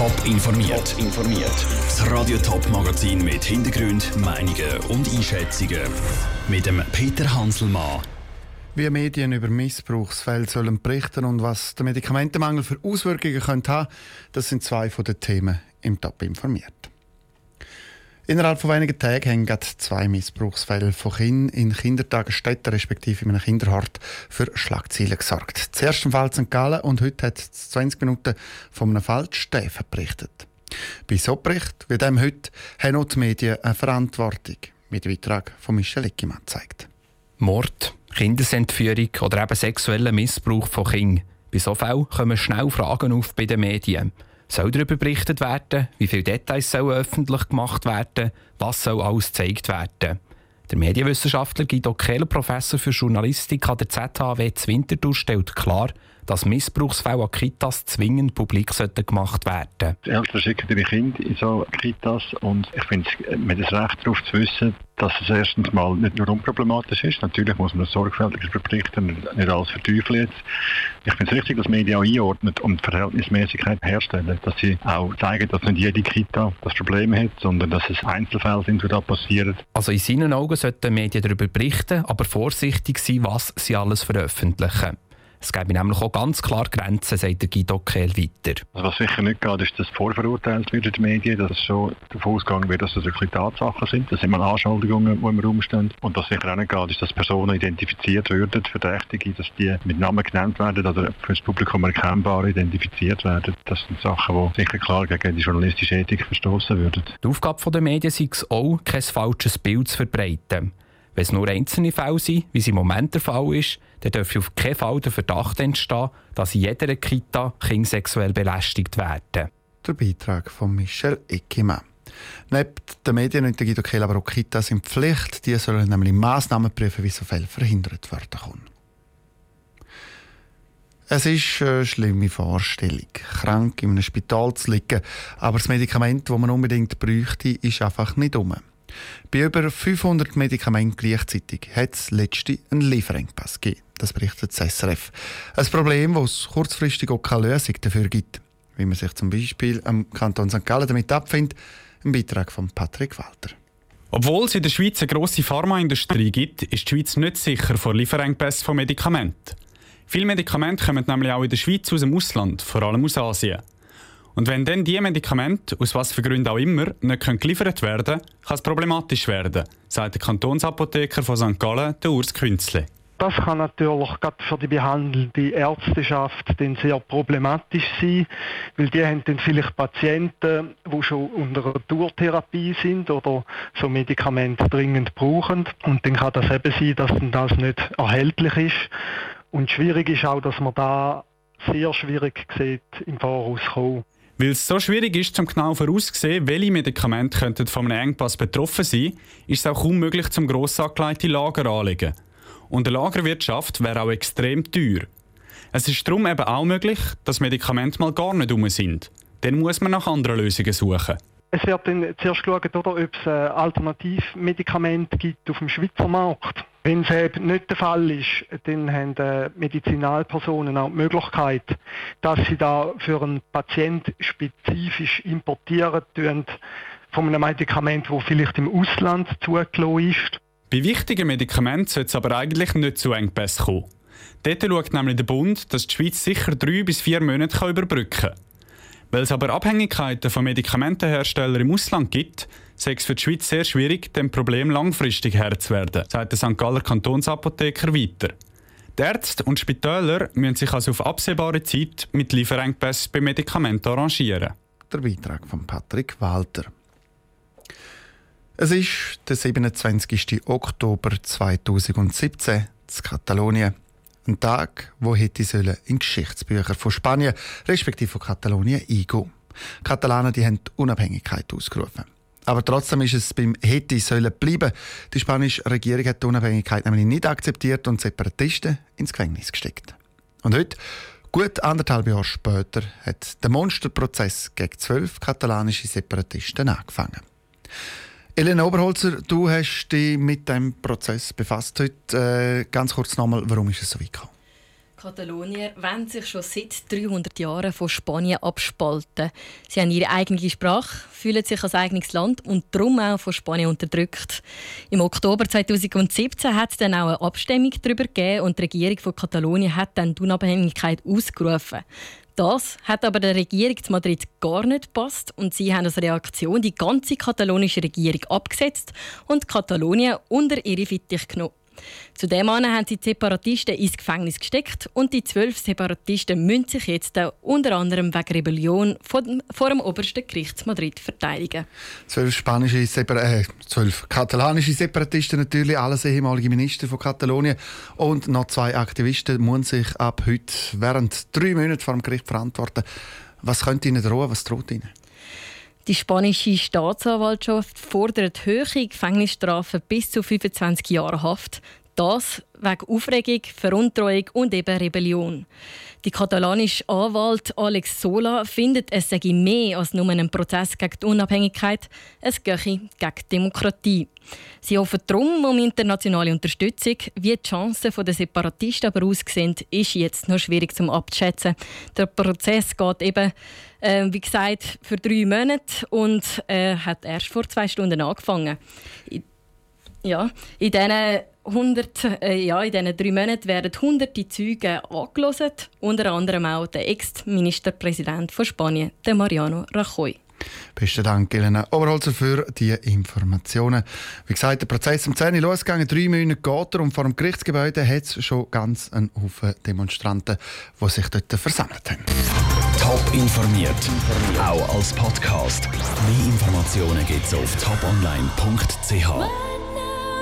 Top informiert. informiert. Das Radio Top Magazin mit Hintergrund, Meinungen und Einschätzungen mit dem Peter Hanselmann. Wie Medien über Missbrauchsfälle sollen berichten und was der Medikamentenmangel für Auswirkungen könnte haben, das sind zwei von den Themen im Top informiert. Innerhalb von wenigen Tagen haben gerade zwei Missbrauchsfälle von Kindern in Kindertagesstätten respektive in einem Kinderhort für Schlagzeilen gesorgt. Zuerst im Fall St. Gallen und heute hat es 20 Minuten von einem Fall Steffen berichtet. Bei so Bericht wie dem heute haben auch die Medien eine Verantwortung, wie der Beitrag von Michel Eckimann zeigt. Mord, Kindesentführung oder eben sexueller Missbrauch von Kindern. Bei so Fällen kommen schnell Fragen auf bei den Medien. Soll darüber berichtet werden? Wie viele Details sollen öffentlich gemacht werden? Was soll alles gezeigt werden? Der Medienwissenschaftler Guido Keller, Professor für Journalistik an der ZHW Winterthur, stellt klar, dass Missbrauchsfälle an Kitas zwingend publik sollten gemacht werden. Die Eltern schicken ihre Kinder in so Kitas und ich finde, man hat das Recht darauf zu wissen, dass es erstens mal nicht nur unproblematisch ist. Natürlich muss man es sorgfältig berichten, nicht alles verteufeln jetzt. Ich finde es richtig, dass Medien auch einordnen und Verhältnismäßigkeit herstellen, dass sie auch zeigen, dass nicht jede Kita das Problem hat, sondern dass es Einzelfälle sind, die da passieren. Also in seinen Augen sollten Medien darüber berichten, aber vorsichtig sein, was sie alles veröffentlichen. Es gäbe nämlich auch ganz klar Grenzen, sagt der Guido Kehl weiter. Also was sicher nicht geht, ist, dass vorverurteilt wird in den Medien, dass es schon davon ausgegangen wird, dass das wirklich Tatsachen sind. Das sind mal Anschuldigungen, die im Raum stehen. Und was sicher auch nicht geht, ist, dass Personen identifiziert werden, Verdächtige, dass die mit Namen genannt werden oder für das Publikum erkennbar identifiziert werden. Das sind Sachen, die sicher klar gegen die journalistische Ethik verstoßen würden. Die Aufgabe der Medien ist es auch, kein falsches Bild zu verbreiten. Wenn es nur einzelne Fälle sind, wie es im Moment der Fall ist, dann dürfen auf keinen Fall der Verdacht entstehen, dass in jeder Kita Kinder sexuell belästigt werden. Der Beitrag von Michel Eckimann. Neben den Medien und der Guido Kehl auch Kitas sind Pflicht. Die sollen nämlich Massnahmen prüfen, wie so Fälle verhindert werden können. Es ist eine schlimme Vorstellung, krank in einem Spital zu liegen, aber das Medikament, das man unbedingt bräuchte, ist einfach nicht um. Bei über 500 Medikamenten gleichzeitig hat es letzte einen Lieferengpass gegeben. Das berichtet das SRF. Ein Problem, das es kurzfristig auch keine Lösung dafür gibt. Wie man sich zum Beispiel am Kanton St. Gallen damit abfindet, ein Beitrag von Patrick Walter. Obwohl es in der Schweiz eine grosse Pharmaindustrie gibt, ist die Schweiz nicht sicher vor Lieferengpässen von Medikamenten. Viele Medikamente kommen nämlich auch in der Schweiz aus dem Ausland, vor allem aus Asien. Und wenn dann diese Medikamente, aus was für Gründen auch immer, nicht geliefert werden können, kann es problematisch werden, sagt der Kantonsapotheker von St. Gallen, der Urs Künzle. Das kann natürlich gerade für die behandelnde Ärzteschaft dann sehr problematisch sein, weil die haben dann vielleicht Patienten, die schon unter einer Tourtherapie sind oder so Medikamente dringend brauchen. Und dann kann das eben sein, dass dann das nicht erhältlich ist. Und schwierig ist auch, dass man da sehr schwierig sieht, im Voraus kommen. Weil es so schwierig ist, zum genau vorauszusehen, welche Medikamente könnten von einem Engpass betroffen sein, ist es auch kaum möglich, zum gross angelegte Lager anzulegen. Und eine Lagerwirtschaft wäre auch extrem teuer. Es ist darum eben auch möglich, dass Medikamente mal gar nicht um sind. Dann muss man nach anderen Lösungen suchen. Es wird dann zuerst geschaut, ob es Alternativmedikamente gibt auf dem Schweizer Markt. Wenn es nicht der Fall ist, dann haben äh, Medizinalpersonen auch die Möglichkeit, dass sie da für einen Patient spezifisch importieren tun von einem Medikament, das vielleicht im Ausland zugelassen ist. Bei wichtigen Medikamenten sollte es aber eigentlich nicht zu Engpässen kommen. Dort schaut nämlich der Bund, dass die Schweiz sicher drei bis vier Monate überbrücken kann. Weil es aber Abhängigkeiten von Medikamentenherstellern im Ausland gibt, sei es für die Schweiz sehr schwierig, dem Problem langfristig Herr zu werden, sagt der St. Galler Kantonsapotheker weiter. Die Ärzte und Spitäler müssen sich also auf absehbare Zeit mit Lieferengpässen bei Medikamenten arrangieren. Der Beitrag von Patrick Walter. Es ist der 27. Oktober 2017 in Katalonien. Ein Tag, wo hätte sollen in Geschichtsbücher von Spanien respektive von Katalonien eingehen. Die Katalanen die haben die Unabhängigkeit ausgerufen. Aber trotzdem ist es beim hätte sollen bleiben. Die spanische Regierung hat die Unabhängigkeit nämlich nicht akzeptiert und Separatisten ins Gefängnis gesteckt. Und heute, gut anderthalb Jahre später, hat der Monsterprozess gegen zwölf katalanische Separatisten angefangen. Elena Oberholzer, du hast dich mit dem Prozess befasst heute. Äh, ganz kurz nochmal, warum ist es so weit gekommen? Katalonier wollen sich schon seit 300 Jahren von Spanien abspalten. Sie haben ihre eigene Sprache, fühlen sich als eigenes Land und darum auch von Spanien unterdrückt. Im Oktober 2017 hat es dann auch eine Abstimmung darüber gegeben und die Regierung von Katalonien hat dann die Unabhängigkeit ausgerufen. Das hat aber der Regierung zu Madrid gar nicht gepasst und sie haben als Reaktion die ganze katalonische Regierung abgesetzt und Katalonien unter ihre Fittich genommen. Zudem haben sie die Separatisten ins Gefängnis gesteckt und die zwölf Separatisten müssen sich jetzt unter anderem wegen Rebellion vor dem, vor dem obersten Gericht Madrid verteidigen. Zwölf, spanische Separ äh, zwölf katalanische Separatisten natürlich, alles ehemalige Minister von Katalonien und noch zwei Aktivisten müssen sich ab heute während drei Monaten vor dem Gericht verantworten. Was könnte ihnen drohen? Was droht ihnen? Die spanische Staatsanwaltschaft fordert hohe Gefängnisstrafen bis zu 25 Jahre Haft. Das wegen Aufregung, Veruntreuung und eben Rebellion. Die katalanische Anwalt Alex Sola findet, es sei mehr als nur ein Prozess gegen die Unabhängigkeit, es gehe gegen die Demokratie. Sie hoffen darum um internationale Unterstützung. Wie die Chancen der Separatisten aber aussehen, ist jetzt noch schwierig zu abzuschätzen. Der Prozess geht eben, äh, wie gesagt, für drei Monate und äh, hat erst vor zwei Stunden angefangen. Ja, in diesen 100, äh, ja, in diesen drei Monaten werden hunderte Zeugen angelost, unter anderem auch der Ex-Ministerpräsident von Spanien, der Mariano Rajoy. Besten Dank, Elena Oberholzer, für die Informationen. Wie gesagt, der Prozess um 10 Uhr losgegangen, drei Monate geht er und vor dem Gerichtsgebäude hat es schon ganz einen Haufen Demonstranten, die sich dort versammelt haben. Top informiert, auch als Podcast. Mehr Informationen gibt es auf toponline.ch.